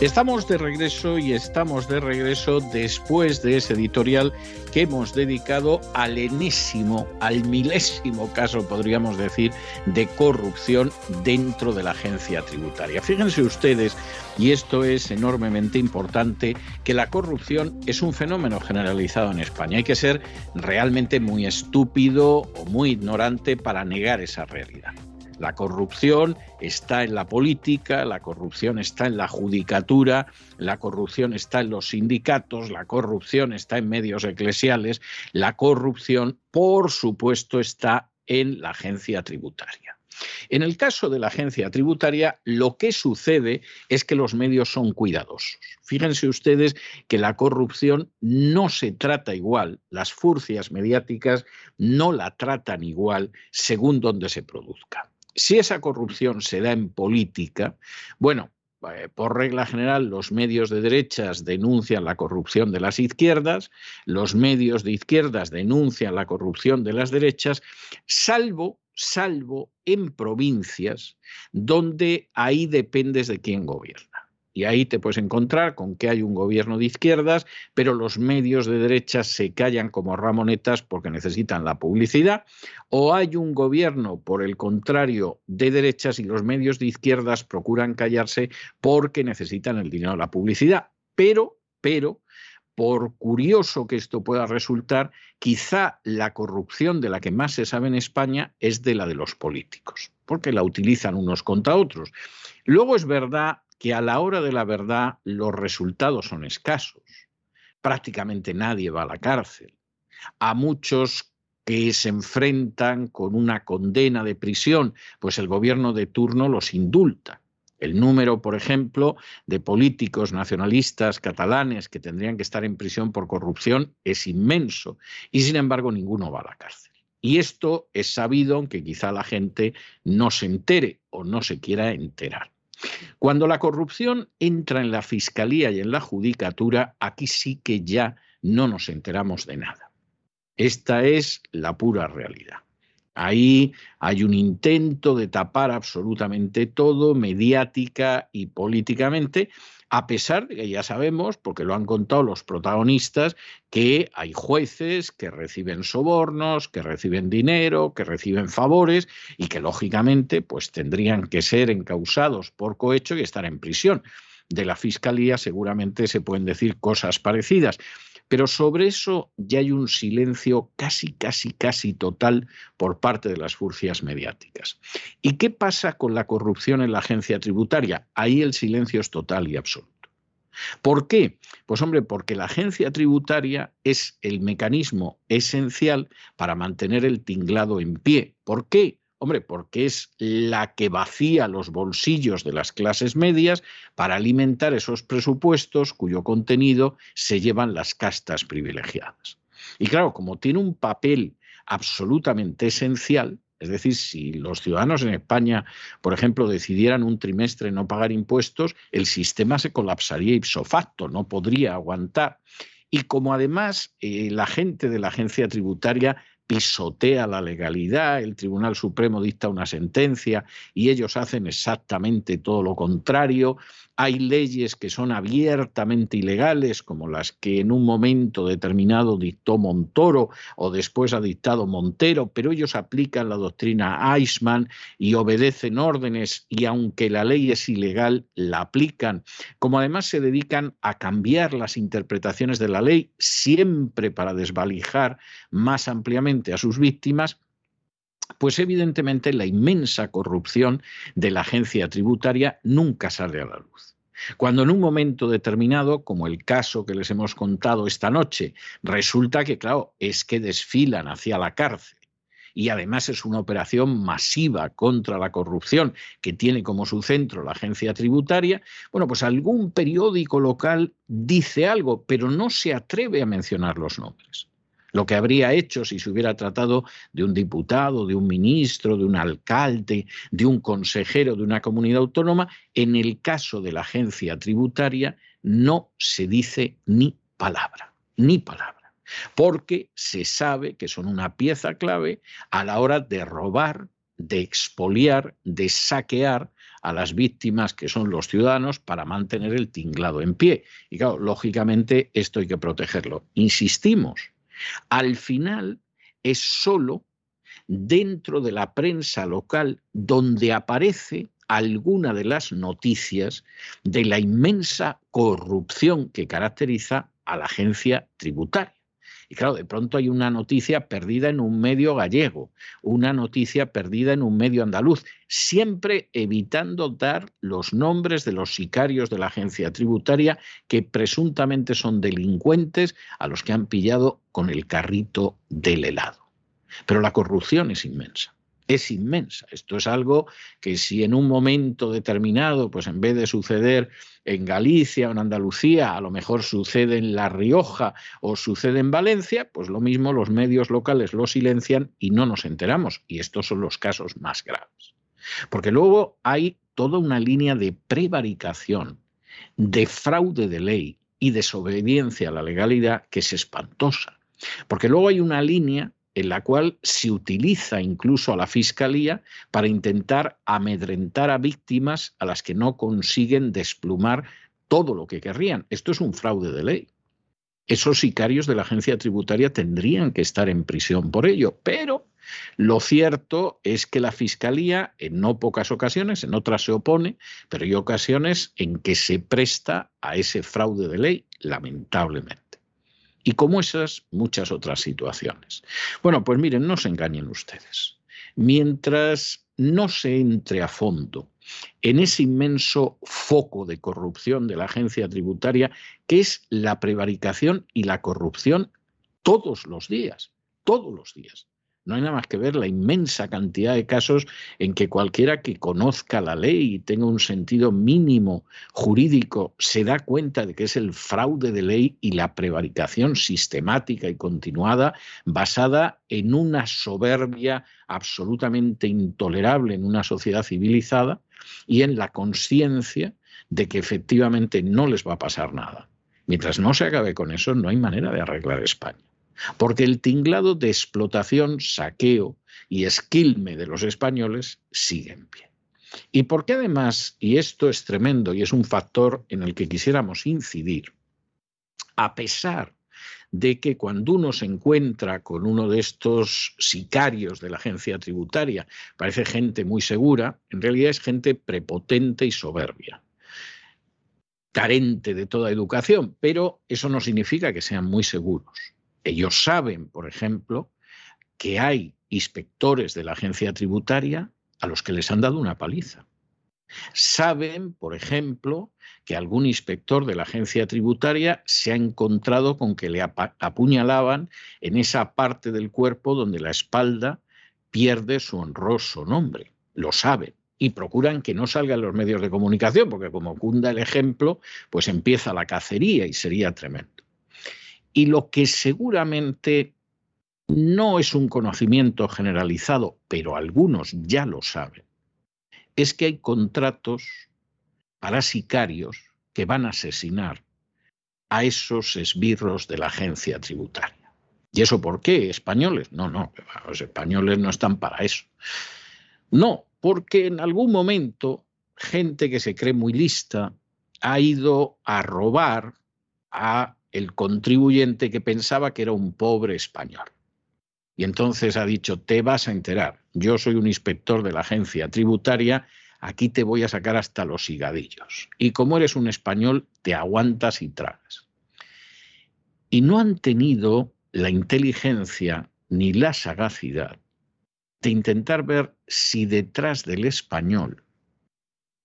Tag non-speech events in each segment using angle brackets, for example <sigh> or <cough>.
Estamos de regreso y estamos de regreso después de ese editorial que hemos dedicado al enésimo, al milésimo caso, podríamos decir, de corrupción dentro de la agencia tributaria. Fíjense ustedes, y esto es enormemente importante, que la corrupción es un fenómeno generalizado en España. Hay que ser realmente muy estúpido o muy ignorante para negar esa realidad. La corrupción está en la política, la corrupción está en la judicatura, la corrupción está en los sindicatos, la corrupción está en medios eclesiales, la corrupción, por supuesto, está en la agencia tributaria. En el caso de la agencia tributaria, lo que sucede es que los medios son cuidadosos. Fíjense ustedes que la corrupción no se trata igual, las furcias mediáticas no la tratan igual según donde se produzca. Si esa corrupción se da en política, bueno, eh, por regla general, los medios de derechas denuncian la corrupción de las izquierdas, los medios de izquierdas denuncian la corrupción de las derechas, salvo, salvo en provincias donde ahí dependes de quién gobierna. Y ahí te puedes encontrar con que hay un gobierno de izquierdas, pero los medios de derecha se callan como ramonetas porque necesitan la publicidad, o hay un gobierno, por el contrario, de derechas y los medios de izquierdas procuran callarse porque necesitan el dinero de la publicidad. Pero, pero, por curioso que esto pueda resultar, quizá la corrupción de la que más se sabe en España es de la de los políticos, porque la utilizan unos contra otros. Luego es verdad que a la hora de la verdad los resultados son escasos. Prácticamente nadie va a la cárcel. A muchos que se enfrentan con una condena de prisión, pues el gobierno de turno los indulta. El número, por ejemplo, de políticos nacionalistas catalanes que tendrían que estar en prisión por corrupción es inmenso y sin embargo ninguno va a la cárcel. Y esto es sabido, aunque quizá la gente no se entere o no se quiera enterar. Cuando la corrupción entra en la fiscalía y en la judicatura, aquí sí que ya no nos enteramos de nada. Esta es la pura realidad. Ahí hay un intento de tapar absolutamente todo, mediática y políticamente, a pesar de que ya sabemos, porque lo han contado los protagonistas, que hay jueces que reciben sobornos, que reciben dinero, que reciben favores y que lógicamente pues tendrían que ser encausados por cohecho y estar en prisión. De la Fiscalía seguramente se pueden decir cosas parecidas. Pero sobre eso ya hay un silencio casi, casi, casi total por parte de las furcias mediáticas. ¿Y qué pasa con la corrupción en la agencia tributaria? Ahí el silencio es total y absoluto. ¿Por qué? Pues hombre, porque la agencia tributaria es el mecanismo esencial para mantener el tinglado en pie. ¿Por qué? Hombre, porque es la que vacía los bolsillos de las clases medias para alimentar esos presupuestos cuyo contenido se llevan las castas privilegiadas. Y claro, como tiene un papel absolutamente esencial, es decir, si los ciudadanos en España, por ejemplo, decidieran un trimestre no pagar impuestos, el sistema se colapsaría ipso facto, no podría aguantar. Y como además eh, la gente de la agencia tributaria pisotea la legalidad, el Tribunal Supremo dicta una sentencia y ellos hacen exactamente todo lo contrario. Hay leyes que son abiertamente ilegales, como las que en un momento determinado dictó Montoro o después ha dictado Montero, pero ellos aplican la doctrina Eichmann y obedecen órdenes y aunque la ley es ilegal, la aplican. Como además se dedican a cambiar las interpretaciones de la ley, siempre para desvalijar más ampliamente a sus víctimas, pues evidentemente la inmensa corrupción de la agencia tributaria nunca sale a la luz. Cuando en un momento determinado, como el caso que les hemos contado esta noche, resulta que, claro, es que desfilan hacia la cárcel. Y además es una operación masiva contra la corrupción que tiene como su centro la agencia tributaria, bueno, pues algún periódico local dice algo, pero no se atreve a mencionar los nombres lo que habría hecho si se hubiera tratado de un diputado, de un ministro, de un alcalde, de un consejero de una comunidad autónoma, en el caso de la agencia tributaria no se dice ni palabra, ni palabra, porque se sabe que son una pieza clave a la hora de robar, de expoliar, de saquear a las víctimas que son los ciudadanos para mantener el tinglado en pie. Y claro, lógicamente esto hay que protegerlo. Insistimos, al final es solo dentro de la prensa local donde aparece alguna de las noticias de la inmensa corrupción que caracteriza a la agencia tributaria. Y claro, de pronto hay una noticia perdida en un medio gallego, una noticia perdida en un medio andaluz, siempre evitando dar los nombres de los sicarios de la agencia tributaria que presuntamente son delincuentes a los que han pillado con el carrito del helado. Pero la corrupción es inmensa es inmensa. Esto es algo que si en un momento determinado, pues en vez de suceder en Galicia o en Andalucía, a lo mejor sucede en La Rioja o sucede en Valencia, pues lo mismo los medios locales lo silencian y no nos enteramos. Y estos son los casos más graves. Porque luego hay toda una línea de prevaricación, de fraude de ley y desobediencia a la legalidad que es espantosa. Porque luego hay una línea en la cual se utiliza incluso a la Fiscalía para intentar amedrentar a víctimas a las que no consiguen desplumar todo lo que querrían. Esto es un fraude de ley. Esos sicarios de la agencia tributaria tendrían que estar en prisión por ello, pero lo cierto es que la Fiscalía, en no pocas ocasiones, en otras se opone, pero hay ocasiones en que se presta a ese fraude de ley, lamentablemente. Y como esas, muchas otras situaciones. Bueno, pues miren, no se engañen ustedes. Mientras no se entre a fondo en ese inmenso foco de corrupción de la agencia tributaria, que es la prevaricación y la corrupción todos los días, todos los días. No hay nada más que ver la inmensa cantidad de casos en que cualquiera que conozca la ley y tenga un sentido mínimo jurídico se da cuenta de que es el fraude de ley y la prevaricación sistemática y continuada basada en una soberbia absolutamente intolerable en una sociedad civilizada y en la conciencia de que efectivamente no les va a pasar nada. Mientras no se acabe con eso, no hay manera de arreglar España porque el tinglado de explotación, saqueo y esquilme de los españoles sigue en pie. Y porque además, y esto es tremendo y es un factor en el que quisiéramos incidir, a pesar de que cuando uno se encuentra con uno de estos sicarios de la agencia tributaria, parece gente muy segura, en realidad es gente prepotente y soberbia, carente de toda educación, pero eso no significa que sean muy seguros. Ellos saben, por ejemplo, que hay inspectores de la agencia tributaria a los que les han dado una paliza. Saben, por ejemplo, que algún inspector de la agencia tributaria se ha encontrado con que le apuñalaban en esa parte del cuerpo donde la espalda pierde su honroso nombre. Lo saben y procuran que no salgan los medios de comunicación, porque como cunda el ejemplo, pues empieza la cacería y sería tremendo. Y lo que seguramente no es un conocimiento generalizado, pero algunos ya lo saben, es que hay contratos para sicarios que van a asesinar a esos esbirros de la agencia tributaria. ¿Y eso por qué? ¿Españoles? No, no, los españoles no están para eso. No, porque en algún momento gente que se cree muy lista ha ido a robar a el contribuyente que pensaba que era un pobre español. Y entonces ha dicho, te vas a enterar, yo soy un inspector de la agencia tributaria, aquí te voy a sacar hasta los higadillos. Y como eres un español, te aguantas y tragas. Y no han tenido la inteligencia ni la sagacidad de intentar ver si detrás del español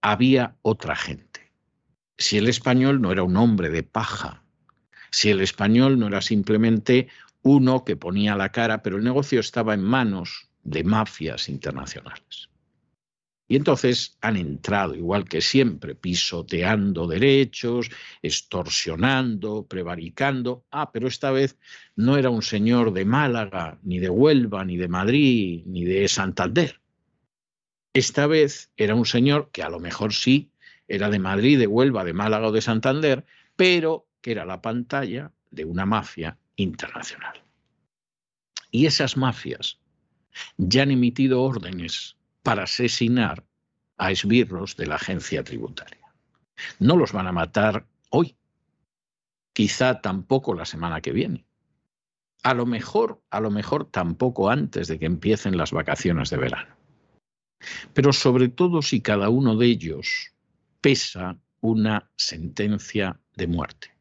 había otra gente. Si el español no era un hombre de paja, si el español no era simplemente uno que ponía la cara, pero el negocio estaba en manos de mafias internacionales. Y entonces han entrado, igual que siempre, pisoteando derechos, extorsionando, prevaricando. Ah, pero esta vez no era un señor de Málaga, ni de Huelva, ni de Madrid, ni de Santander. Esta vez era un señor que a lo mejor sí era de Madrid, de Huelva, de Málaga o de Santander, pero que era la pantalla de una mafia internacional. Y esas mafias ya han emitido órdenes para asesinar a esbirros de la agencia tributaria. No los van a matar hoy, quizá tampoco la semana que viene. A lo mejor, a lo mejor tampoco antes de que empiecen las vacaciones de verano. Pero sobre todo si cada uno de ellos pesa una sentencia de muerte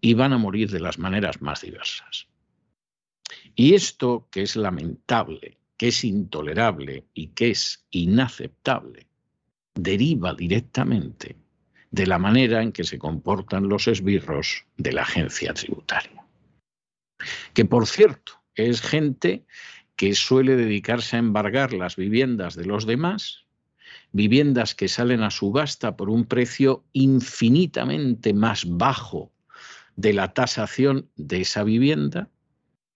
y van a morir de las maneras más diversas. Y esto que es lamentable, que es intolerable y que es inaceptable, deriva directamente de la manera en que se comportan los esbirros de la agencia tributaria. Que por cierto, es gente que suele dedicarse a embargar las viviendas de los demás, viviendas que salen a subasta por un precio infinitamente más bajo de la tasación de esa vivienda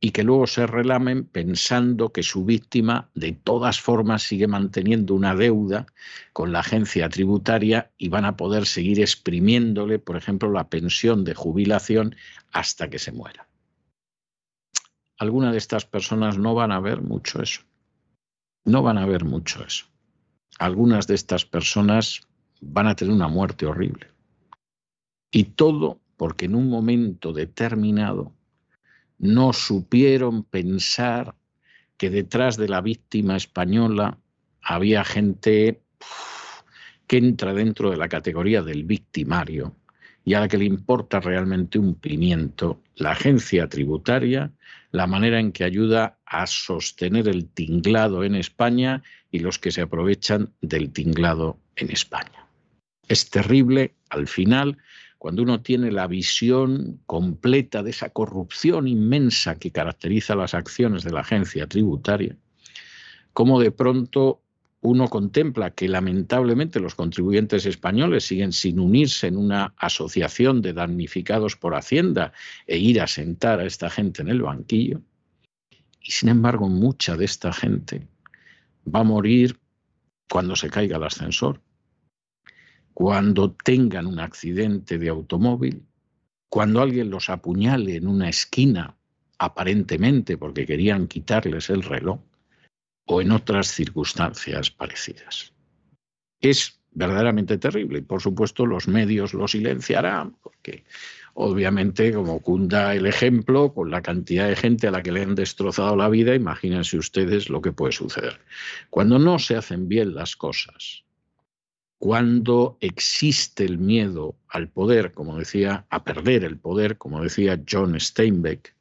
y que luego se relamen pensando que su víctima de todas formas sigue manteniendo una deuda con la agencia tributaria y van a poder seguir exprimiéndole, por ejemplo, la pensión de jubilación hasta que se muera. Algunas de estas personas no van a ver mucho eso. No van a ver mucho eso. Algunas de estas personas van a tener una muerte horrible. Y todo porque en un momento determinado no supieron pensar que detrás de la víctima española había gente que entra dentro de la categoría del victimario y a la que le importa realmente un pimiento la agencia tributaria, la manera en que ayuda a sostener el tinglado en España y los que se aprovechan del tinglado en España. Es terrible, al final, cuando uno tiene la visión completa de esa corrupción inmensa que caracteriza las acciones de la agencia tributaria, cómo de pronto uno contempla que lamentablemente los contribuyentes españoles siguen sin unirse en una asociación de damnificados por Hacienda e ir a sentar a esta gente en el banquillo. Y sin embargo, mucha de esta gente va a morir cuando se caiga el ascensor, cuando tengan un accidente de automóvil, cuando alguien los apuñale en una esquina, aparentemente porque querían quitarles el reloj o en otras circunstancias parecidas. Es verdaderamente terrible y por supuesto los medios lo silenciarán porque obviamente como cunda el ejemplo con la cantidad de gente a la que le han destrozado la vida, imagínense ustedes lo que puede suceder. Cuando no se hacen bien las cosas, cuando existe el miedo al poder, como decía, a perder el poder, como decía John Steinbeck,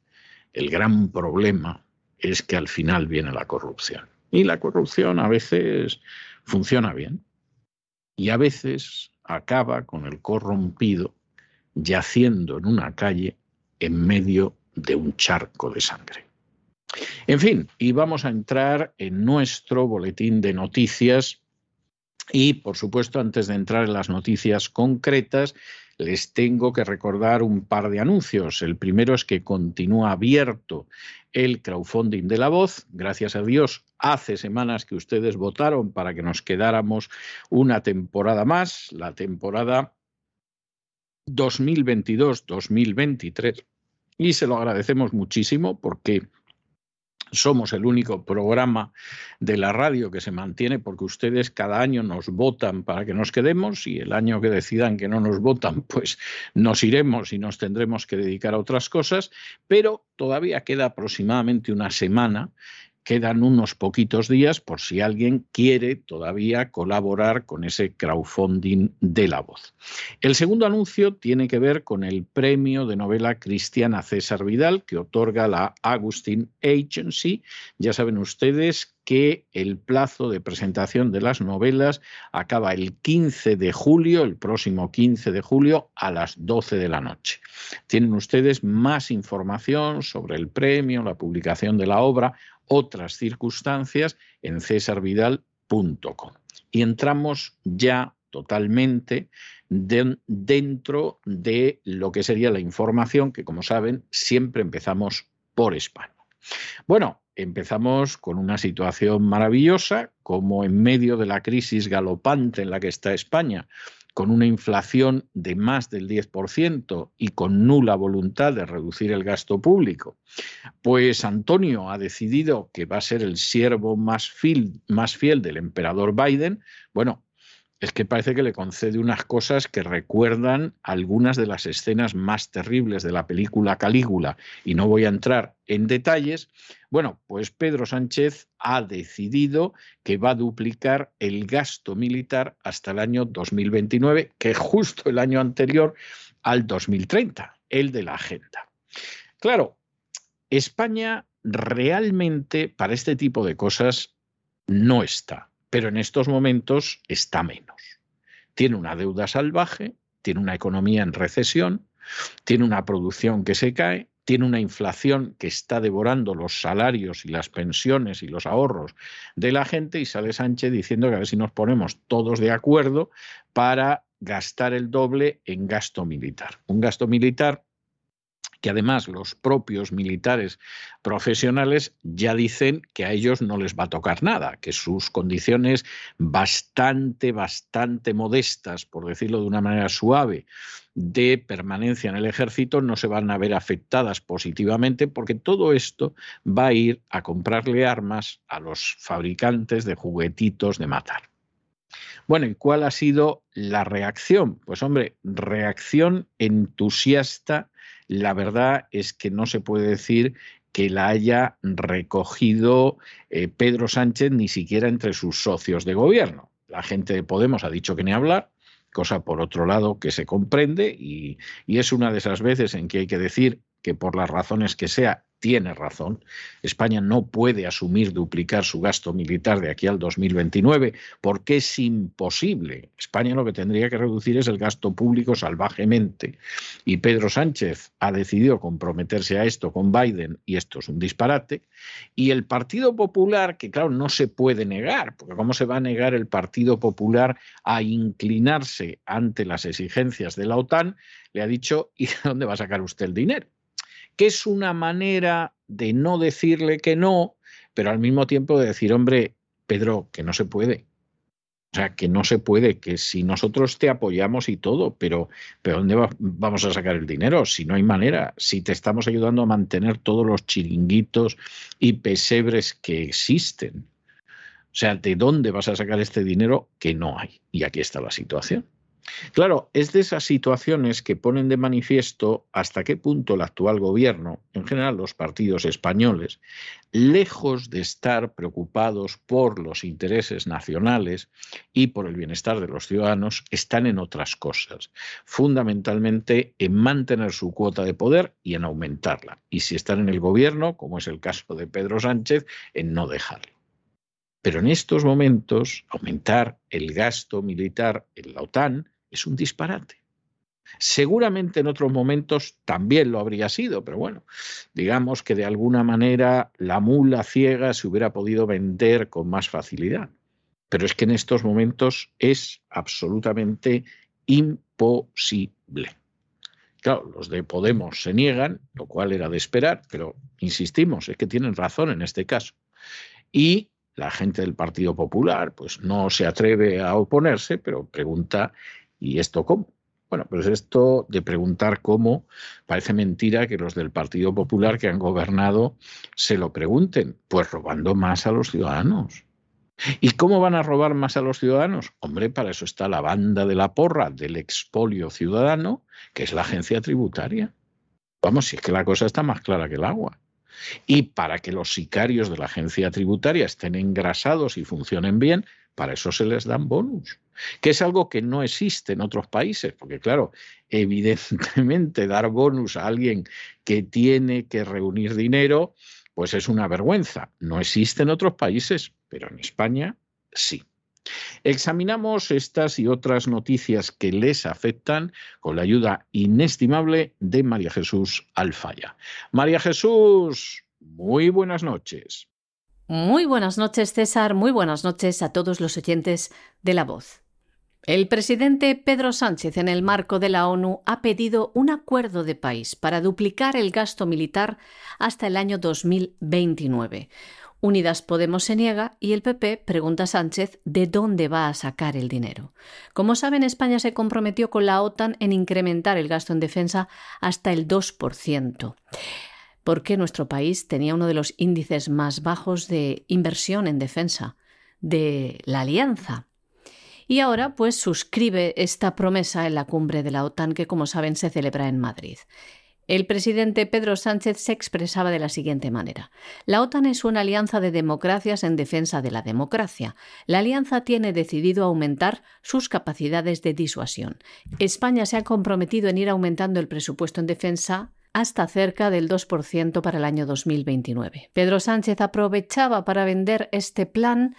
el gran problema es que al final viene la corrupción. Y la corrupción a veces funciona bien y a veces acaba con el corrompido yaciendo en una calle en medio de un charco de sangre. En fin, y vamos a entrar en nuestro boletín de noticias y, por supuesto, antes de entrar en las noticias concretas, les tengo que recordar un par de anuncios. El primero es que continúa abierto el crowdfunding de la voz. Gracias a Dios, hace semanas que ustedes votaron para que nos quedáramos una temporada más, la temporada 2022-2023. Y se lo agradecemos muchísimo porque somos el único programa de la radio que se mantiene porque ustedes cada año nos votan para que nos quedemos y el año que decidan que no nos votan, <laughs> pues nos iremos y nos tendremos que dedicar a otras cosas, pero todavía queda aproximadamente una semana quedan unos poquitos días por si alguien quiere todavía colaborar con ese crowdfunding de la voz. El segundo anuncio tiene que ver con el premio de novela cristiana César Vidal que otorga la Agustin Agency. Ya saben ustedes que el plazo de presentación de las novelas acaba el 15 de julio, el próximo 15 de julio a las 12 de la noche. Tienen ustedes más información sobre el premio, la publicación de la obra otras circunstancias en cesarvidal.com. Y entramos ya totalmente dentro de lo que sería la información, que como saben, siempre empezamos por España. Bueno, empezamos con una situación maravillosa, como en medio de la crisis galopante en la que está España, con una inflación de más del 10% y con nula voluntad de reducir el gasto público, pues Antonio ha decidido que va a ser el siervo más fiel, del emperador Biden, bueno, es que parece que le concede unas cosas que recuerdan algunas de las escenas más terribles de la película Calígula, y no voy a entrar en detalles. Bueno, pues Pedro Sánchez ha decidido que va a duplicar el gasto militar hasta el año 2029, que es justo el año anterior al 2030, el de la agenda. Claro, España realmente para este tipo de cosas no está pero en estos momentos está menos. Tiene una deuda salvaje, tiene una economía en recesión, tiene una producción que se cae, tiene una inflación que está devorando los salarios y las pensiones y los ahorros de la gente y sale Sánchez diciendo que a ver si nos ponemos todos de acuerdo para gastar el doble en gasto militar. Un gasto militar que además los propios militares profesionales ya dicen que a ellos no les va a tocar nada, que sus condiciones bastante, bastante modestas, por decirlo de una manera suave, de permanencia en el ejército no se van a ver afectadas positivamente porque todo esto va a ir a comprarle armas a los fabricantes de juguetitos de matar. Bueno, ¿y cuál ha sido la reacción? Pues hombre, reacción entusiasta la verdad es que no se puede decir que la haya recogido eh, Pedro Sánchez ni siquiera entre sus socios de gobierno. La gente de Podemos ha dicho que ni hablar, cosa por otro lado que se comprende y, y es una de esas veces en que hay que decir que por las razones que sea tiene razón. España no puede asumir duplicar su gasto militar de aquí al 2029 porque es imposible. España lo que tendría que reducir es el gasto público salvajemente. Y Pedro Sánchez ha decidido comprometerse a esto con Biden y esto es un disparate. Y el Partido Popular, que claro, no se puede negar, porque ¿cómo se va a negar el Partido Popular a inclinarse ante las exigencias de la OTAN? Le ha dicho, <laughs> ¿y de dónde va a sacar usted el dinero? Que es una manera de no decirle que no, pero al mismo tiempo de decir, hombre, Pedro, que no se puede. O sea, que no se puede, que si nosotros te apoyamos y todo, pero, pero ¿dónde vamos a sacar el dinero? Si no hay manera, si te estamos ayudando a mantener todos los chiringuitos y pesebres que existen. O sea, ¿de dónde vas a sacar este dinero que no hay? Y aquí está la situación. Claro, es de esas situaciones que ponen de manifiesto hasta qué punto el actual gobierno, en general los partidos españoles, lejos de estar preocupados por los intereses nacionales y por el bienestar de los ciudadanos, están en otras cosas, fundamentalmente en mantener su cuota de poder y en aumentarla. Y si están en el gobierno, como es el caso de Pedro Sánchez, en no dejarlo. Pero en estos momentos, aumentar el gasto militar en la OTAN es un disparate. Seguramente en otros momentos también lo habría sido, pero bueno, digamos que de alguna manera la mula ciega se hubiera podido vender con más facilidad. Pero es que en estos momentos es absolutamente imposible. Claro, los de Podemos se niegan, lo cual era de esperar, pero insistimos, es que tienen razón en este caso. Y la gente del Partido Popular pues no se atreve a oponerse, pero pregunta ¿Y esto cómo? Bueno, pues esto de preguntar cómo, parece mentira que los del Partido Popular que han gobernado se lo pregunten, pues robando más a los ciudadanos. ¿Y cómo van a robar más a los ciudadanos? Hombre, para eso está la banda de la porra del expolio ciudadano, que es la agencia tributaria. Vamos, si es que la cosa está más clara que el agua. Y para que los sicarios de la agencia tributaria estén engrasados y funcionen bien, para eso se les dan bonus, que es algo que no existe en otros países, porque claro, evidentemente <laughs> dar bonus a alguien que tiene que reunir dinero, pues es una vergüenza. No existe en otros países, pero en España sí. Examinamos estas y otras noticias que les afectan con la ayuda inestimable de María Jesús Alfaya. María Jesús, muy buenas noches. Muy buenas noches, César. Muy buenas noches a todos los oyentes de La Voz. El presidente Pedro Sánchez, en el marco de la ONU, ha pedido un acuerdo de país para duplicar el gasto militar hasta el año 2029. Unidas Podemos se niega y el PP pregunta a Sánchez de dónde va a sacar el dinero. Como saben, España se comprometió con la OTAN en incrementar el gasto en defensa hasta el 2% porque nuestro país tenía uno de los índices más bajos de inversión en defensa de la alianza. Y ahora, pues, suscribe esta promesa en la cumbre de la OTAN que, como saben, se celebra en Madrid. El presidente Pedro Sánchez se expresaba de la siguiente manera. La OTAN es una alianza de democracias en defensa de la democracia. La alianza tiene decidido aumentar sus capacidades de disuasión. España se ha comprometido en ir aumentando el presupuesto en defensa hasta cerca del 2% para el año 2029. Pedro Sánchez aprovechaba para vender este plan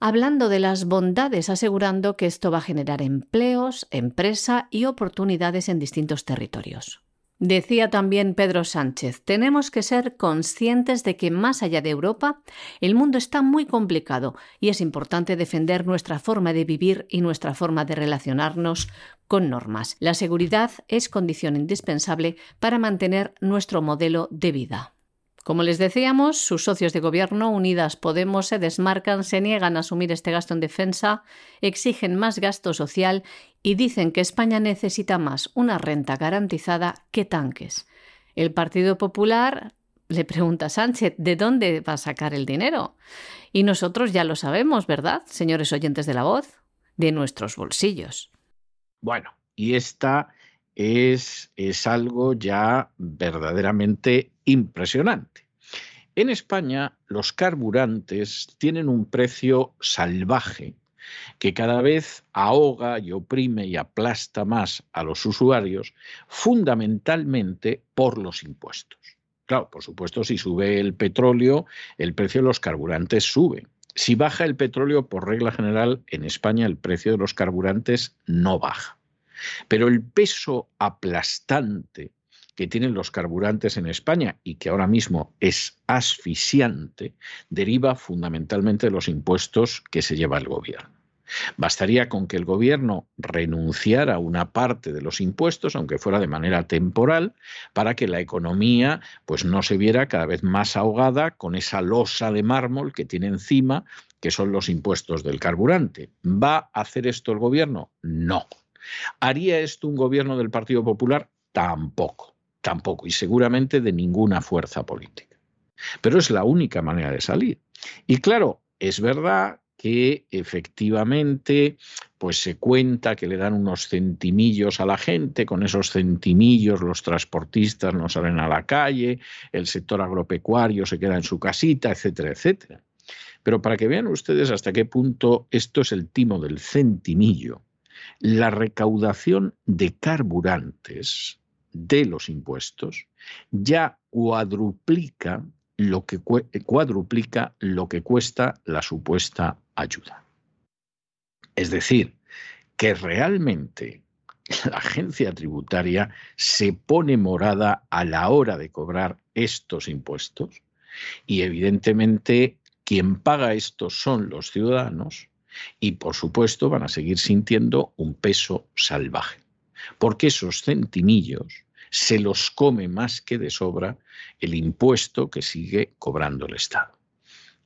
hablando de las bondades, asegurando que esto va a generar empleos, empresa y oportunidades en distintos territorios. Decía también Pedro Sánchez, tenemos que ser conscientes de que más allá de Europa, el mundo está muy complicado y es importante defender nuestra forma de vivir y nuestra forma de relacionarnos con normas. La seguridad es condición indispensable para mantener nuestro modelo de vida. Como les decíamos, sus socios de gobierno, Unidas Podemos, se desmarcan, se niegan a asumir este gasto en defensa, exigen más gasto social y dicen que España necesita más una renta garantizada que tanques. El Partido Popular le pregunta a Sánchez de dónde va a sacar el dinero. Y nosotros ya lo sabemos, ¿verdad, señores oyentes de la voz? De nuestros bolsillos. Bueno, y esta es, algo ya verdaderamente impresionante. En España los carburantes tienen un precio salvaje que cada vez ahoga y oprime y aplasta más a los usuarios, fundamentalmente por los impuestos. Claro, por supuesto, si sube el petróleo, el precio de los carburantes sube. Si baja el petróleo, por regla general, en España el precio de los carburantes no baja. Pero el peso aplastante que tienen los carburantes en España y que ahora mismo es asfixiante, deriva fundamentalmente de los impuestos que se lleva el gobierno. Bastaría con que el gobierno renunciara a una parte de los impuestos, aunque fuera de manera temporal, para que la economía pues no se viera cada vez más ahogada con esa losa de mármol que tiene encima, que son los impuestos del carburante. ¿Va a hacer esto el gobierno? No. ¿Haría esto un gobierno del Partido Popular? Tampoco, tampoco, y seguramente de ninguna fuerza política. Pero es la única manera de salir. Y claro, es verdad que efectivamente pues se cuenta que le dan unos centimillos a la gente, con esos centimillos los transportistas no salen a la calle, el sector agropecuario se queda en su casita, etcétera, etcétera. Pero para que vean ustedes hasta qué punto esto es el timo del centimillo, la recaudación de carburantes de los impuestos ya cuadruplica lo que lo que cuesta la supuesta ayuda. Es decir, que realmente la agencia tributaria se pone morada a la hora de cobrar estos impuestos y evidentemente quien paga esto son los ciudadanos y por supuesto van a seguir sintiendo un peso salvaje, porque esos centimillos se los come más que de sobra el impuesto que sigue cobrando el Estado.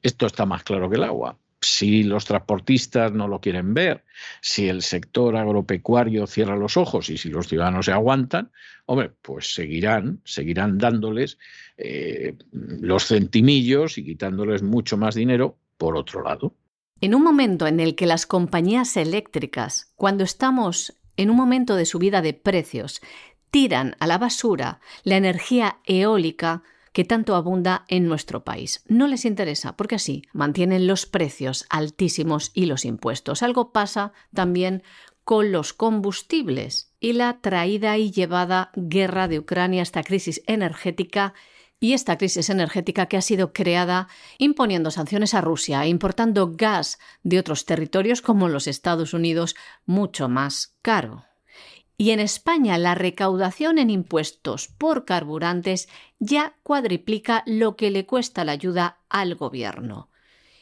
Esto está más claro que el agua. Si los transportistas no lo quieren ver, si el sector agropecuario cierra los ojos y si los ciudadanos se aguantan, hombre, pues seguirán, seguirán dándoles eh, los centimillos y quitándoles mucho más dinero por otro lado. En un momento en el que las compañías eléctricas, cuando estamos en un momento de subida de precios, tiran a la basura la energía eólica que tanto abunda en nuestro país. No les interesa porque así mantienen los precios altísimos y los impuestos. Algo pasa también con los combustibles y la traída y llevada guerra de Ucrania, esta crisis energética y esta crisis energética que ha sido creada imponiendo sanciones a Rusia e importando gas de otros territorios como los Estados Unidos mucho más caro. Y en España la recaudación en impuestos por carburantes ya cuadriplica lo que le cuesta la ayuda al gobierno.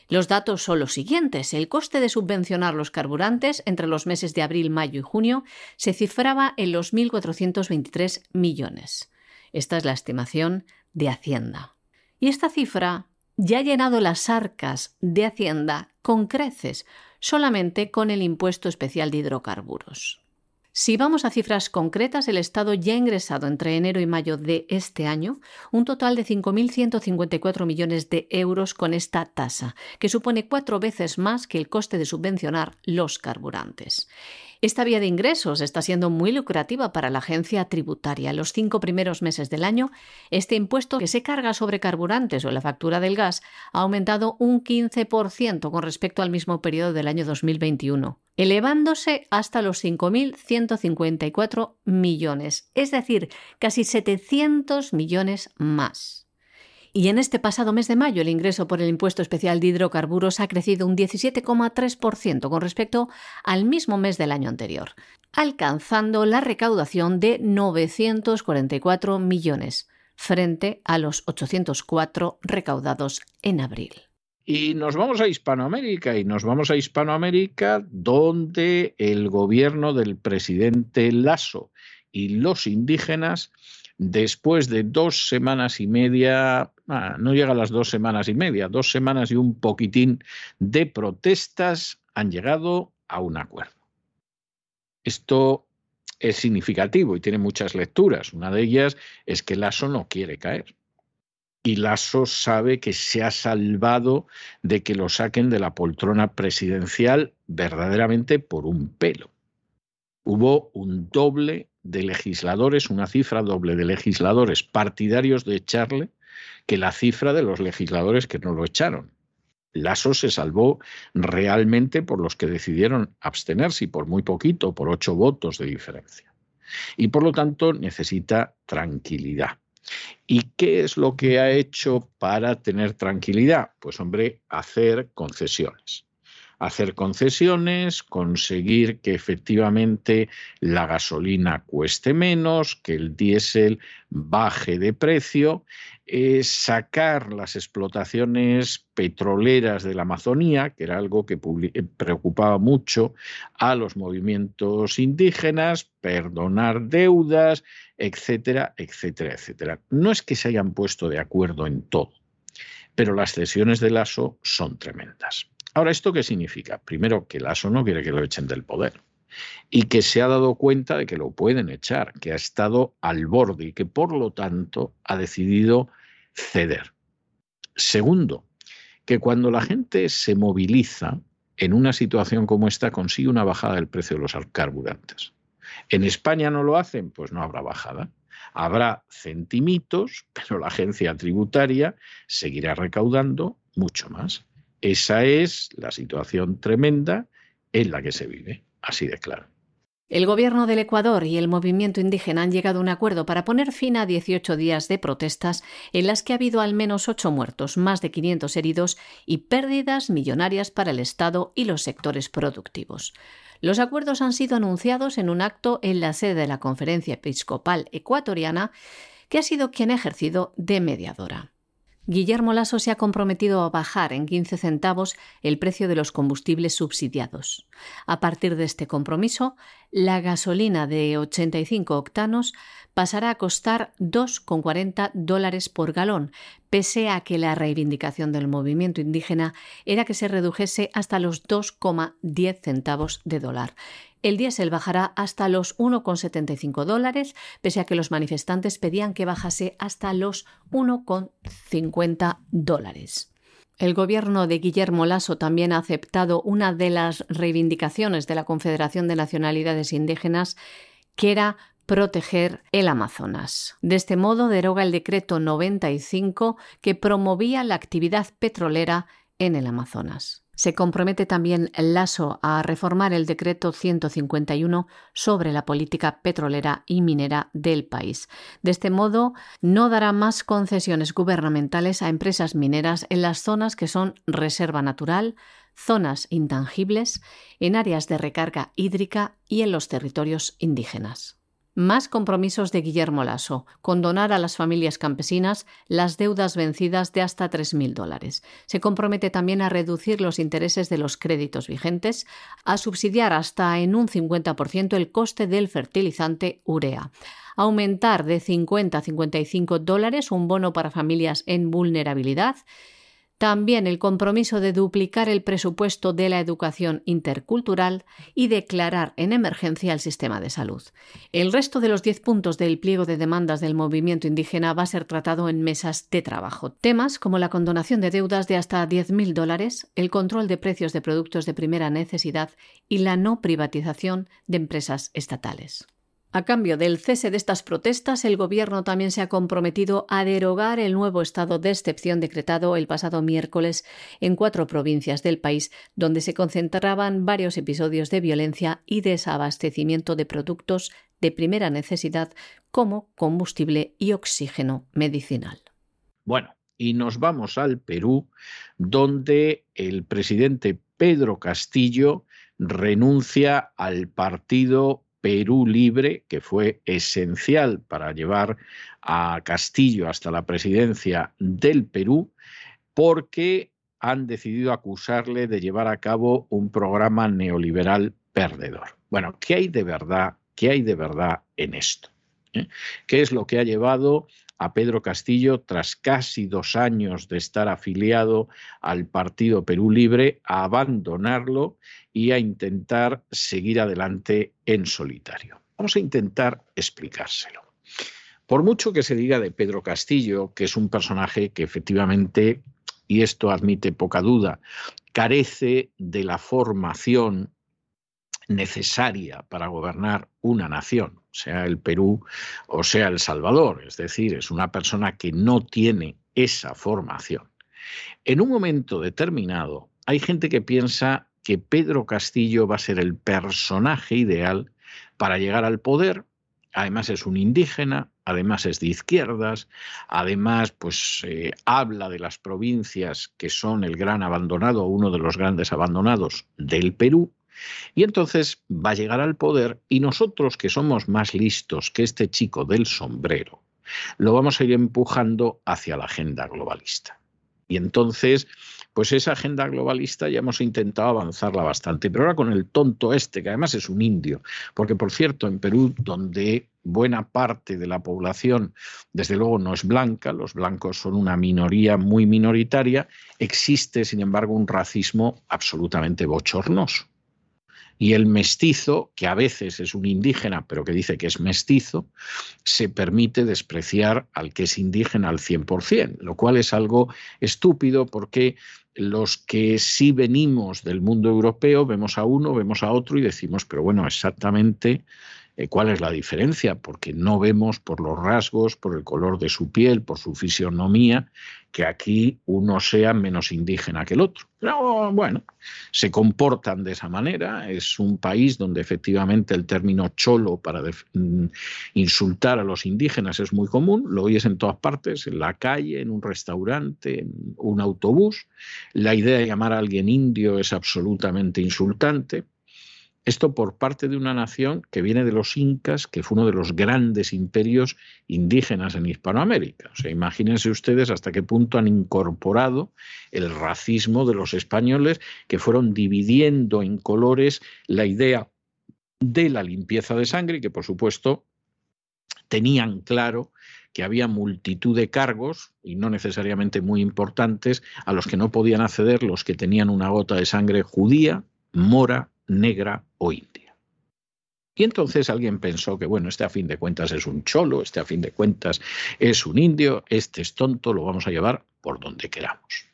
Los datos son los siguientes. El coste de subvencionar los carburantes entre los meses de abril, mayo y junio se cifraba en los 1.423 millones. Esta es la estimación de Hacienda. Y esta cifra ya ha llenado las arcas de Hacienda con creces, solamente con el impuesto especial de hidrocarburos. Si vamos a cifras concretas, el Estado ya ha ingresado entre enero y mayo de este año un total de 5.154 millones de euros con esta tasa, que supone cuatro veces más que el coste de subvencionar los carburantes. Esta vía de ingresos está siendo muy lucrativa para la agencia tributaria. Los cinco primeros meses del año, este impuesto que se carga sobre carburantes o la factura del gas ha aumentado un 15% con respecto al mismo periodo del año 2021, elevándose hasta los 5.154 millones, es decir, casi 700 millones más. Y en este pasado mes de mayo el ingreso por el impuesto especial de hidrocarburos ha crecido un 17,3% con respecto al mismo mes del año anterior, alcanzando la recaudación de 944 millones frente a los 804 recaudados en abril. Y nos vamos a Hispanoamérica, y nos vamos a Hispanoamérica donde el gobierno del presidente Lasso y los indígenas después de dos semanas y media, ah, no llega a las dos semanas y media, dos semanas y un poquitín de protestas, han llegado a un acuerdo. Esto es significativo y tiene muchas lecturas. Una de ellas es que Lasso no quiere caer. Y Lasso sabe que se ha salvado de que lo saquen de la poltrona presidencial verdaderamente por un pelo. Hubo un doble de legisladores, una cifra doble de legisladores partidarios de echarle que la cifra de los legisladores que no lo echaron. Lasso se salvó realmente por los que decidieron abstenerse y por muy poquito, por ocho votos de diferencia. Y por lo tanto necesita tranquilidad. ¿Y qué es lo que ha hecho para tener tranquilidad? Pues hombre, hacer concesiones hacer concesiones, conseguir que efectivamente la gasolina cueste menos, que el diésel baje de precio, eh, sacar las explotaciones petroleras de la Amazonía, que era algo que eh, preocupaba mucho a los movimientos indígenas, perdonar deudas, etcétera, etcétera, etcétera. No es que se hayan puesto de acuerdo en todo, pero las cesiones de Lasso son tremendas. Ahora, ¿esto qué significa? Primero, que Lasso no quiere que lo echen del poder y que se ha dado cuenta de que lo pueden echar, que ha estado al borde y que por lo tanto ha decidido ceder. Segundo, que cuando la gente se moviliza en una situación como esta consigue una bajada del precio de los carburantes. En España no lo hacen, pues no habrá bajada. Habrá centimitos, pero la agencia tributaria seguirá recaudando mucho más. Esa es la situación tremenda en la que se vive, así de claro. El gobierno del Ecuador y el movimiento indígena han llegado a un acuerdo para poner fin a 18 días de protestas en las que ha habido al menos 8 muertos, más de 500 heridos y pérdidas millonarias para el Estado y los sectores productivos. Los acuerdos han sido anunciados en un acto en la sede de la Conferencia Episcopal Ecuatoriana, que ha sido quien ha ejercido de mediadora. Guillermo Lasso se ha comprometido a bajar en 15 centavos el precio de los combustibles subsidiados. A partir de este compromiso, la gasolina de 85 octanos pasará a costar 2,40 dólares por galón, pese a que la reivindicación del movimiento indígena era que se redujese hasta los 2,10 centavos de dólar. El diésel bajará hasta los 1,75 dólares, pese a que los manifestantes pedían que bajase hasta los 1,50 dólares. El gobierno de Guillermo Lasso también ha aceptado una de las reivindicaciones de la Confederación de Nacionalidades Indígenas, que era proteger el Amazonas. De este modo deroga el decreto 95 que promovía la actividad petrolera en el Amazonas. Se compromete también Lasso a reformar el decreto 151 sobre la política petrolera y minera del país. De este modo, no dará más concesiones gubernamentales a empresas mineras en las zonas que son reserva natural, zonas intangibles, en áreas de recarga hídrica y en los territorios indígenas. Más compromisos de Guillermo Lasso, condonar a las familias campesinas las deudas vencidas de hasta 3.000 dólares. Se compromete también a reducir los intereses de los créditos vigentes, a subsidiar hasta en un 50% el coste del fertilizante urea, aumentar de 50 a 55 dólares un bono para familias en vulnerabilidad, también el compromiso de duplicar el presupuesto de la educación intercultural y declarar en emergencia el sistema de salud. El resto de los 10 puntos del pliego de demandas del movimiento indígena va a ser tratado en mesas de trabajo. Temas como la condonación de deudas de hasta 10.000 dólares, el control de precios de productos de primera necesidad y la no privatización de empresas estatales. A cambio del cese de estas protestas, el Gobierno también se ha comprometido a derogar el nuevo estado de excepción decretado el pasado miércoles en cuatro provincias del país, donde se concentraban varios episodios de violencia y desabastecimiento de productos de primera necesidad como combustible y oxígeno medicinal. Bueno, y nos vamos al Perú, donde el presidente Pedro Castillo renuncia al partido Perú Libre, que fue esencial para llevar a Castillo hasta la presidencia del Perú, porque han decidido acusarle de llevar a cabo un programa neoliberal perdedor. Bueno, ¿qué hay de verdad? ¿Qué hay de verdad en esto? ¿Eh? ¿Qué es lo que ha llevado a Pedro Castillo, tras casi dos años de estar afiliado al Partido Perú Libre, a abandonarlo y a intentar seguir adelante en solitario. Vamos a intentar explicárselo. Por mucho que se diga de Pedro Castillo, que es un personaje que efectivamente, y esto admite poca duda, carece de la formación necesaria para gobernar una nación, sea el Perú o sea El Salvador. Es decir, es una persona que no tiene esa formación. En un momento determinado, hay gente que piensa que Pedro Castillo va a ser el personaje ideal para llegar al poder. Además es un indígena, además es de izquierdas, además pues eh, habla de las provincias que son el gran abandonado, uno de los grandes abandonados del Perú, y entonces va a llegar al poder y nosotros que somos más listos que este chico del sombrero, lo vamos a ir empujando hacia la agenda globalista. Y entonces pues esa agenda globalista ya hemos intentado avanzarla bastante, pero ahora con el tonto este, que además es un indio, porque por cierto, en Perú, donde buena parte de la población, desde luego, no es blanca, los blancos son una minoría muy minoritaria, existe, sin embargo, un racismo absolutamente bochornoso. Y el mestizo, que a veces es un indígena, pero que dice que es mestizo, se permite despreciar al que es indígena al 100%, lo cual es algo estúpido porque los que sí venimos del mundo europeo vemos a uno, vemos a otro y decimos, pero bueno, exactamente eh, cuál es la diferencia, porque no vemos por los rasgos, por el color de su piel, por su fisionomía, que aquí uno sea menos indígena que el otro. Pero bueno, se comportan de esa manera. Es un país donde efectivamente el término cholo para mm, insultar a los indígenas es muy común. Lo oyes en todas partes, en la calle, en un restaurante, en un autobús. La idea de llamar a alguien indio es absolutamente insultante. Esto por parte de una nación que viene de los incas, que fue uno de los grandes imperios indígenas en Hispanoamérica. O sea, imagínense ustedes hasta qué punto han incorporado el racismo de los españoles que fueron dividiendo en colores la idea de la limpieza de sangre que por supuesto tenían claro que había multitud de cargos, y no necesariamente muy importantes, a los que no podían acceder los que tenían una gota de sangre judía, mora, negra o india. Y entonces alguien pensó que, bueno, este a fin de cuentas es un cholo, este a fin de cuentas es un indio, este es tonto, lo vamos a llevar por donde queramos.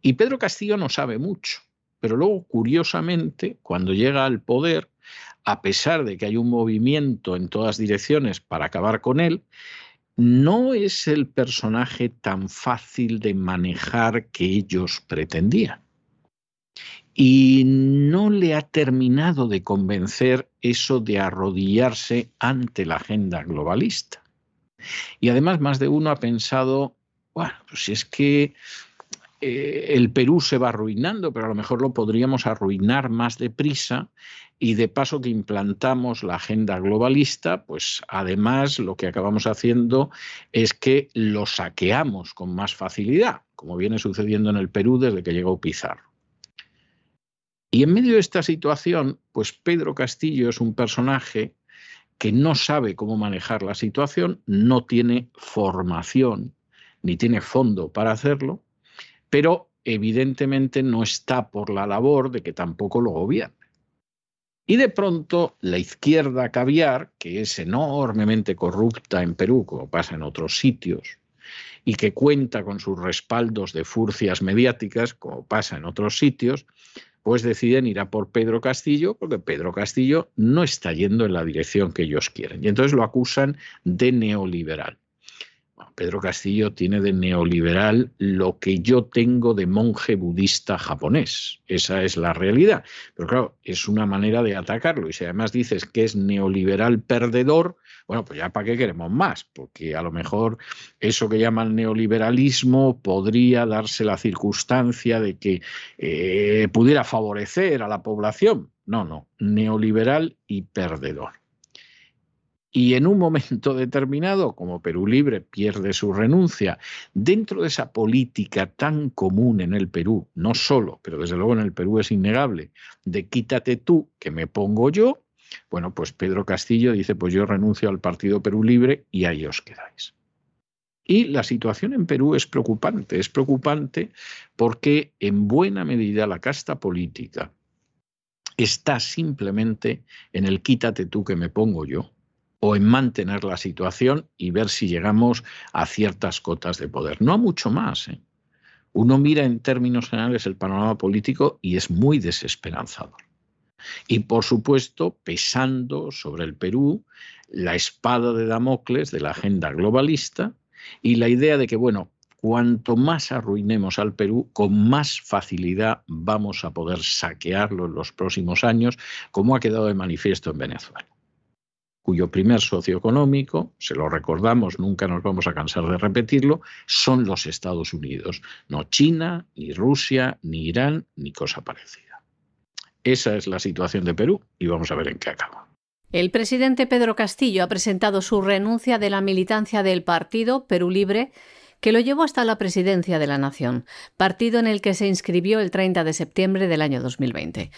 Y Pedro Castillo no sabe mucho, pero luego, curiosamente, cuando llega al poder, a pesar de que hay un movimiento en todas direcciones para acabar con él, no es el personaje tan fácil de manejar que ellos pretendían y no le ha terminado de convencer eso de arrodillarse ante la agenda globalista. Y además más de uno ha pensado, bueno, pues es que eh, el Perú se va arruinando, pero a lo mejor lo podríamos arruinar más deprisa y de paso que implantamos la agenda globalista, pues además lo que acabamos haciendo es que lo saqueamos con más facilidad, como viene sucediendo en el Perú desde que llegó Pizarro. Y en medio de esta situación, pues Pedro Castillo es un personaje que no sabe cómo manejar la situación, no tiene formación ni tiene fondo para hacerlo, pero evidentemente no está por la labor de que tampoco lo gobierne. Y de pronto la izquierda caviar, que es enormemente corrupta en Perú, como pasa en otros sitios, y que cuenta con sus respaldos de furcias mediáticas, como pasa en otros sitios, pues deciden ir a por Pedro Castillo porque Pedro Castillo no está yendo en la dirección que ellos quieren. Y entonces lo acusan de neoliberal. Pedro Castillo tiene de neoliberal lo que yo tengo de monje budista japonés. Esa es la realidad. Pero claro, es una manera de atacarlo. Y si además dices que es neoliberal perdedor, bueno, pues ya para qué queremos más, porque a lo mejor eso que llaman neoliberalismo podría darse la circunstancia de que eh, pudiera favorecer a la población. No, no, neoliberal y perdedor. Y en un momento determinado, como Perú Libre pierde su renuncia, dentro de esa política tan común en el Perú, no solo, pero desde luego en el Perú es innegable, de quítate tú, que me pongo yo, bueno, pues Pedro Castillo dice, pues yo renuncio al Partido Perú Libre y ahí os quedáis. Y la situación en Perú es preocupante, es preocupante porque en buena medida la casta política está simplemente en el quítate tú que me pongo yo, o en mantener la situación y ver si llegamos a ciertas cotas de poder. No a mucho más. ¿eh? Uno mira en términos generales el panorama político y es muy desesperanzador. Y por supuesto, pesando sobre el Perú la espada de Damocles de la agenda globalista y la idea de que, bueno, cuanto más arruinemos al Perú, con más facilidad vamos a poder saquearlo en los próximos años, como ha quedado de manifiesto en Venezuela. cuyo primer socio económico, se lo recordamos, nunca nos vamos a cansar de repetirlo, son los Estados Unidos, no China, ni Rusia, ni Irán, ni cosa parecida. Esa es la situación de Perú y vamos a ver en qué acaba. El presidente Pedro Castillo ha presentado su renuncia de la militancia del partido Perú Libre que lo llevó hasta la presidencia de la Nación, partido en el que se inscribió el 30 de septiembre del año 2020.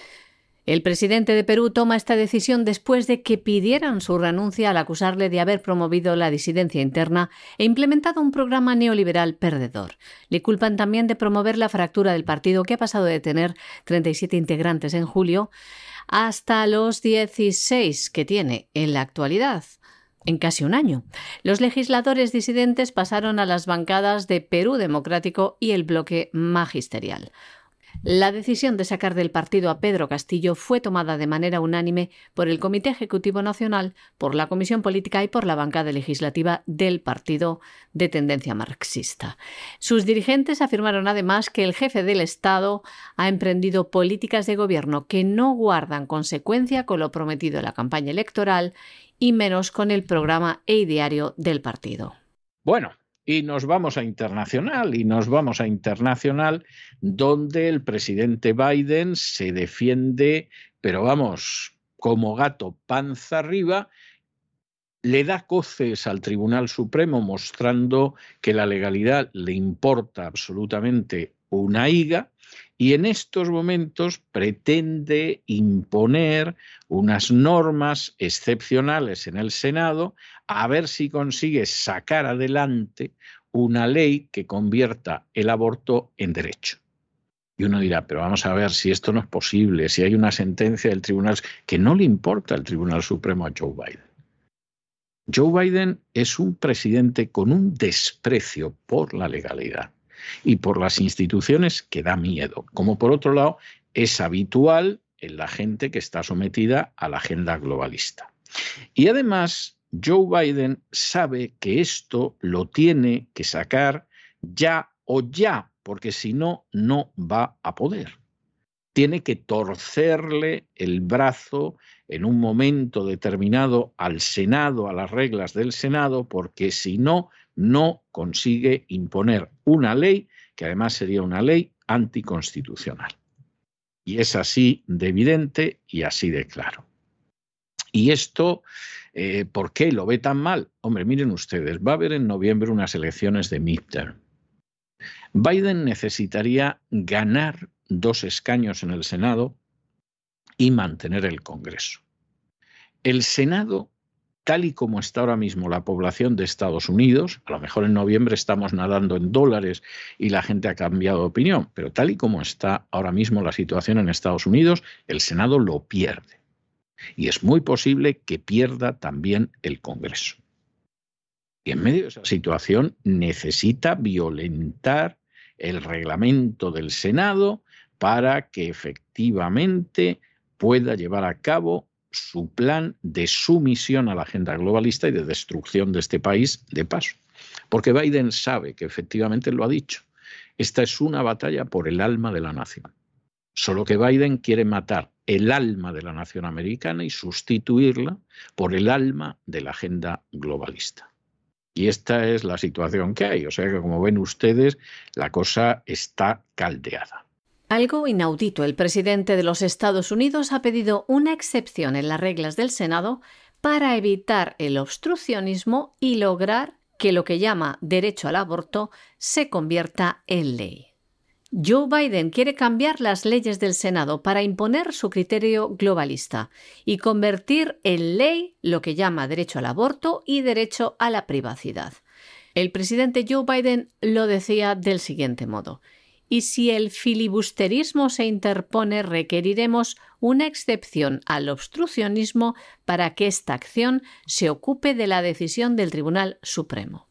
El presidente de Perú toma esta decisión después de que pidieran su renuncia al acusarle de haber promovido la disidencia interna e implementado un programa neoliberal perdedor. Le culpan también de promover la fractura del partido que ha pasado de tener 37 integrantes en julio hasta los 16 que tiene en la actualidad en casi un año. Los legisladores disidentes pasaron a las bancadas de Perú Democrático y el bloque magisterial. La decisión de sacar del partido a Pedro Castillo fue tomada de manera unánime por el Comité Ejecutivo Nacional, por la Comisión Política y por la bancada legislativa del partido de tendencia marxista. Sus dirigentes afirmaron además que el jefe del Estado ha emprendido políticas de gobierno que no guardan consecuencia con lo prometido en la campaña electoral y menos con el programa e diario del partido. Bueno, y nos vamos a internacional, y nos vamos a internacional, donde el presidente Biden se defiende, pero vamos, como gato panza arriba, le da coces al Tribunal Supremo mostrando que la legalidad le importa absolutamente una higa y en estos momentos pretende imponer unas normas excepcionales en el Senado a ver si consigue sacar adelante una ley que convierta el aborto en derecho. Y uno dirá, pero vamos a ver si esto no es posible, si hay una sentencia del tribunal que no le importa al Tribunal Supremo a Joe Biden. Joe Biden es un presidente con un desprecio por la legalidad y por las instituciones que da miedo, como por otro lado es habitual en la gente que está sometida a la agenda globalista. Y además, Joe Biden sabe que esto lo tiene que sacar ya o ya, porque si no, no va a poder. Tiene que torcerle el brazo en un momento determinado al Senado, a las reglas del Senado, porque si no, no consigue imponer una ley que además sería una ley anticonstitucional. Y es así de evidente y así de claro. Y esto, eh, ¿por qué lo ve tan mal? Hombre, miren ustedes, va a haber en noviembre unas elecciones de midterm. Biden necesitaría ganar dos escaños en el Senado y mantener el Congreso. El Senado tal y como está ahora mismo la población de Estados Unidos, a lo mejor en noviembre estamos nadando en dólares y la gente ha cambiado de opinión, pero tal y como está ahora mismo la situación en Estados Unidos, el Senado lo pierde. Y es muy posible que pierda también el Congreso. Y en medio de esa situación necesita violentar el reglamento del Senado para que efectivamente pueda llevar a cabo su plan de sumisión a la agenda globalista y de destrucción de este país de paso. Porque Biden sabe que efectivamente lo ha dicho. Esta es una batalla por el alma de la nación. Solo que Biden quiere matar el alma de la nación americana y sustituirla por el alma de la agenda globalista. Y esta es la situación que hay. O sea que, como ven ustedes, la cosa está caldeada. Algo inaudito, el presidente de los Estados Unidos ha pedido una excepción en las reglas del Senado para evitar el obstruccionismo y lograr que lo que llama derecho al aborto se convierta en ley. Joe Biden quiere cambiar las leyes del Senado para imponer su criterio globalista y convertir en ley lo que llama derecho al aborto y derecho a la privacidad. El presidente Joe Biden lo decía del siguiente modo y si el filibusterismo se interpone requeriremos una excepción al obstruccionismo para que esta acción se ocupe de la decisión del Tribunal Supremo.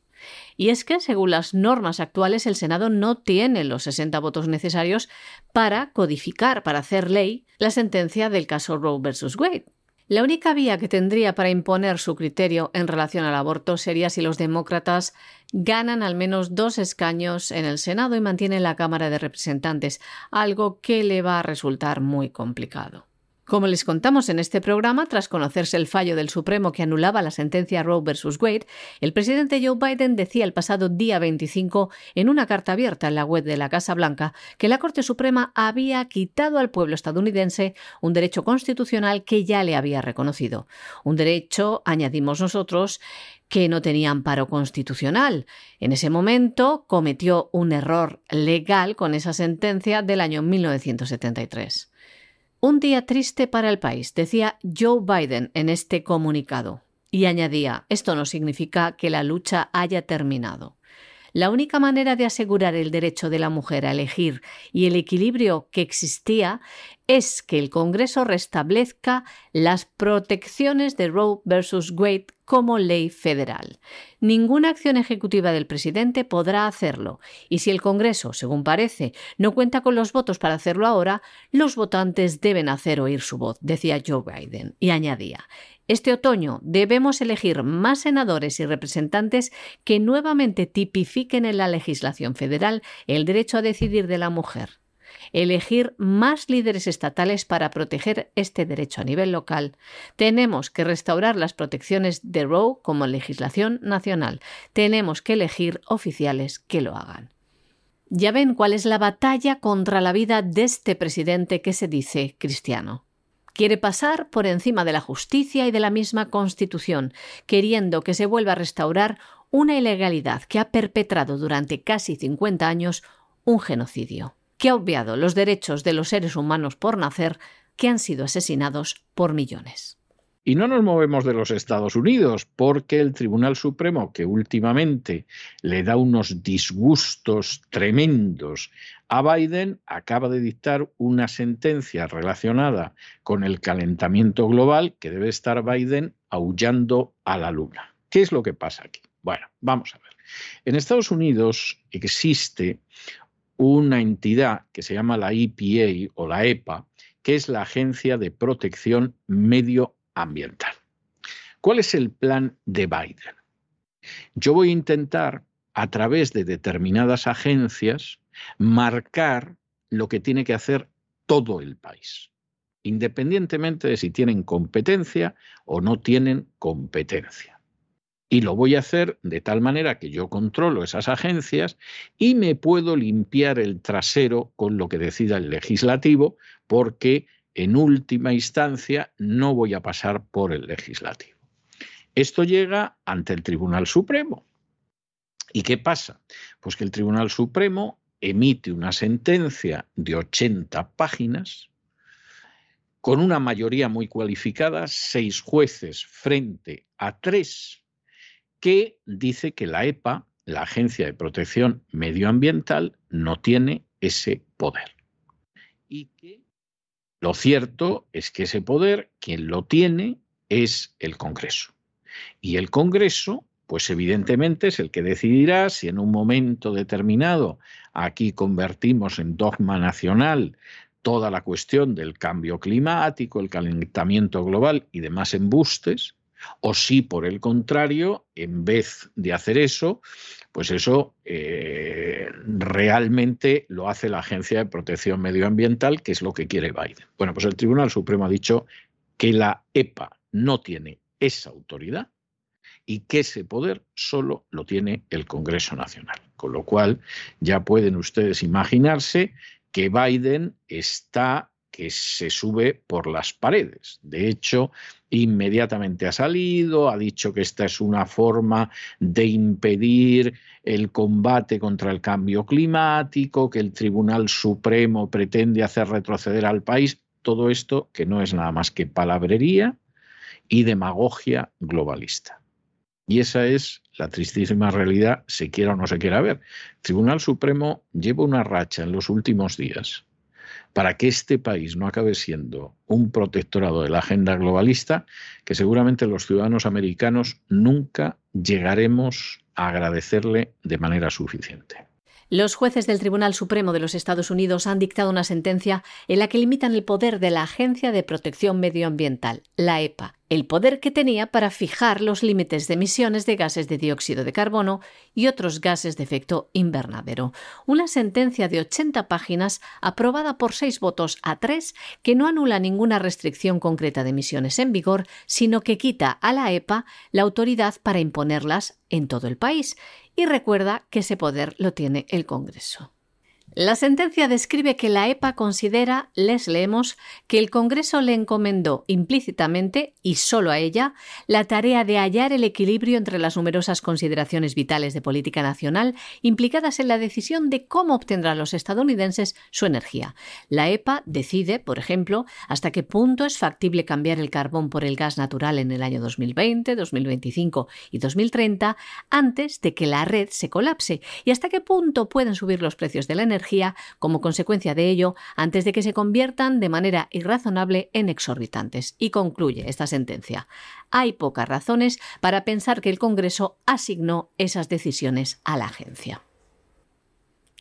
Y es que, según las normas actuales, el Senado no tiene los 60 votos necesarios para codificar, para hacer ley, la sentencia del caso Roe vs. Wade. La única vía que tendría para imponer su criterio en relación al aborto sería si los demócratas ganan al menos dos escaños en el Senado y mantienen la Cámara de Representantes, algo que le va a resultar muy complicado. Como les contamos en este programa, tras conocerse el fallo del Supremo que anulaba la sentencia Roe vs. Wade, el presidente Joe Biden decía el pasado día 25 en una carta abierta en la web de la Casa Blanca que la Corte Suprema había quitado al pueblo estadounidense un derecho constitucional que ya le había reconocido. Un derecho, añadimos nosotros, que no tenía amparo constitucional. En ese momento cometió un error legal con esa sentencia del año 1973. Un día triste para el país, decía Joe Biden en este comunicado. Y añadía, esto no significa que la lucha haya terminado. La única manera de asegurar el derecho de la mujer a elegir y el equilibrio que existía es que el Congreso restablezca las protecciones de Roe versus Wade como ley federal. Ninguna acción ejecutiva del presidente podrá hacerlo, y si el Congreso, según parece, no cuenta con los votos para hacerlo ahora, los votantes deben hacer oír su voz, decía Joe Biden, y añadía este otoño debemos elegir más senadores y representantes que nuevamente tipifiquen en la legislación federal el derecho a decidir de la mujer. Elegir más líderes estatales para proteger este derecho a nivel local. Tenemos que restaurar las protecciones de Roe como legislación nacional. Tenemos que elegir oficiales que lo hagan. Ya ven cuál es la batalla contra la vida de este presidente que se dice cristiano. Quiere pasar por encima de la justicia y de la misma Constitución, queriendo que se vuelva a restaurar una ilegalidad que ha perpetrado durante casi 50 años un genocidio, que ha obviado los derechos de los seres humanos por nacer que han sido asesinados por millones. Y no nos movemos de los Estados Unidos, porque el Tribunal Supremo, que últimamente le da unos disgustos tremendos a Biden, acaba de dictar una sentencia relacionada con el calentamiento global que debe estar Biden aullando a la luna. ¿Qué es lo que pasa aquí? Bueno, vamos a ver. En Estados Unidos existe una entidad que se llama la EPA o la EPA, que es la Agencia de Protección Medio ambiental. ¿Cuál es el plan de Biden? Yo voy a intentar, a través de determinadas agencias, marcar lo que tiene que hacer todo el país, independientemente de si tienen competencia o no tienen competencia. Y lo voy a hacer de tal manera que yo controlo esas agencias y me puedo limpiar el trasero con lo que decida el legislativo, porque en última instancia no voy a pasar por el legislativo. Esto llega ante el Tribunal Supremo. ¿Y qué pasa? Pues que el Tribunal Supremo emite una sentencia de 80 páginas con una mayoría muy cualificada, seis jueces frente a tres, que dice que la EPA, la Agencia de Protección Medioambiental, no tiene ese poder. Y lo cierto es que ese poder, quien lo tiene, es el Congreso. Y el Congreso, pues evidentemente es el que decidirá si en un momento determinado aquí convertimos en dogma nacional toda la cuestión del cambio climático, el calentamiento global y demás embustes, o si por el contrario, en vez de hacer eso, pues eso eh, realmente lo hace la Agencia de Protección Medioambiental, que es lo que quiere Biden. Bueno, pues el Tribunal Supremo ha dicho que la EPA no tiene esa autoridad y que ese poder solo lo tiene el Congreso Nacional. Con lo cual ya pueden ustedes imaginarse que Biden está que se sube por las paredes. De hecho, inmediatamente ha salido, ha dicho que esta es una forma de impedir el combate contra el cambio climático, que el Tribunal Supremo pretende hacer retroceder al país. Todo esto que no es nada más que palabrería y demagogia globalista. Y esa es la tristísima realidad, se quiera o no se quiera ver. El Tribunal Supremo lleva una racha en los últimos días para que este país no acabe siendo un protectorado de la agenda globalista que seguramente los ciudadanos americanos nunca llegaremos a agradecerle de manera suficiente. Los jueces del Tribunal Supremo de los Estados Unidos han dictado una sentencia en la que limitan el poder de la Agencia de Protección Medioambiental, la EPA, el poder que tenía para fijar los límites de emisiones de gases de dióxido de carbono y otros gases de efecto invernadero. Una sentencia de 80 páginas aprobada por seis votos a tres que no anula ninguna restricción concreta de emisiones en vigor, sino que quita a la EPA la autoridad para imponerlas en todo el país y recuerda que ese poder lo tiene el Congreso. La sentencia describe que la EPA considera, les leemos, que el Congreso le encomendó implícitamente, y solo a ella, la tarea de hallar el equilibrio entre las numerosas consideraciones vitales de política nacional implicadas en la decisión de cómo obtendrán los estadounidenses su energía. La EPA decide, por ejemplo, hasta qué punto es factible cambiar el carbón por el gas natural en el año 2020, 2025 y 2030 antes de que la red se colapse y hasta qué punto pueden subir los precios de la energía como consecuencia de ello antes de que se conviertan de manera irrazonable en exorbitantes. Y concluye esta sentencia. Hay pocas razones para pensar que el Congreso asignó esas decisiones a la agencia.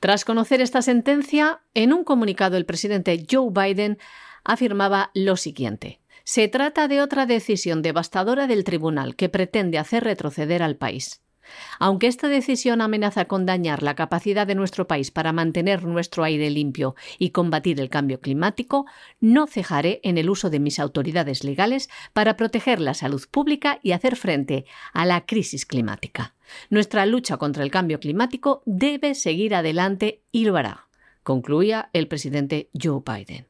Tras conocer esta sentencia, en un comunicado el presidente Joe Biden afirmaba lo siguiente. Se trata de otra decisión devastadora del tribunal que pretende hacer retroceder al país. Aunque esta decisión amenaza con dañar la capacidad de nuestro país para mantener nuestro aire limpio y combatir el cambio climático, no cejaré en el uso de mis autoridades legales para proteger la salud pública y hacer frente a la crisis climática. Nuestra lucha contra el cambio climático debe seguir adelante y lo hará, concluía el presidente Joe Biden.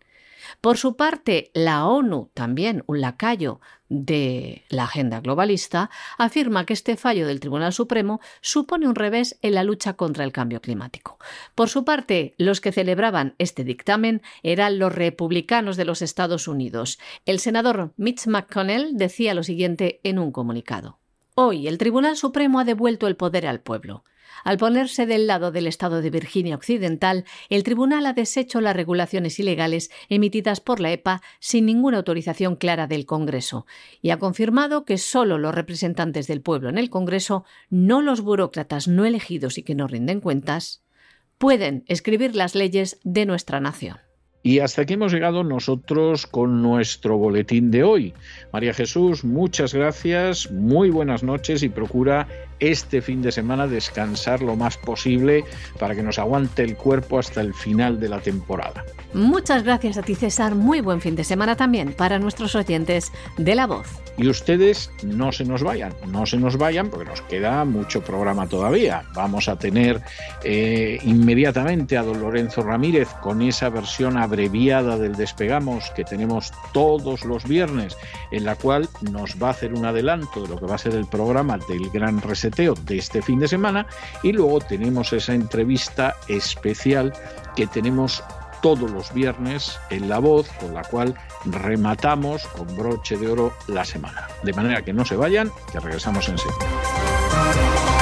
Por su parte, la ONU, también un lacayo de la agenda globalista, afirma que este fallo del Tribunal Supremo supone un revés en la lucha contra el cambio climático. Por su parte, los que celebraban este dictamen eran los republicanos de los Estados Unidos. El senador Mitch McConnell decía lo siguiente en un comunicado. Hoy el Tribunal Supremo ha devuelto el poder al pueblo. Al ponerse del lado del Estado de Virginia Occidental, el tribunal ha deshecho las regulaciones ilegales emitidas por la EPA sin ninguna autorización clara del Congreso y ha confirmado que solo los representantes del pueblo en el Congreso, no los burócratas no elegidos y que no rinden cuentas, pueden escribir las leyes de nuestra nación. Y hasta aquí hemos llegado nosotros con nuestro boletín de hoy. María Jesús, muchas gracias, muy buenas noches y procura este fin de semana descansar lo más posible para que nos aguante el cuerpo hasta el final de la temporada. Muchas gracias a ti César, muy buen fin de semana también para nuestros oyentes de La Voz. Y ustedes no se nos vayan, no se nos vayan porque nos queda mucho programa todavía. Vamos a tener eh, inmediatamente a don Lorenzo Ramírez con esa versión abreviada del Despegamos que tenemos todos los viernes, en la cual nos va a hacer un adelanto de lo que va a ser el programa del Gran De este fin de semana y luego tenemos esa entrevista especial que tenemos todos los viernes en La Voz, con la cual rematamos con broche de oro la semana. De manera que no se vayan, que regresamos enseguida.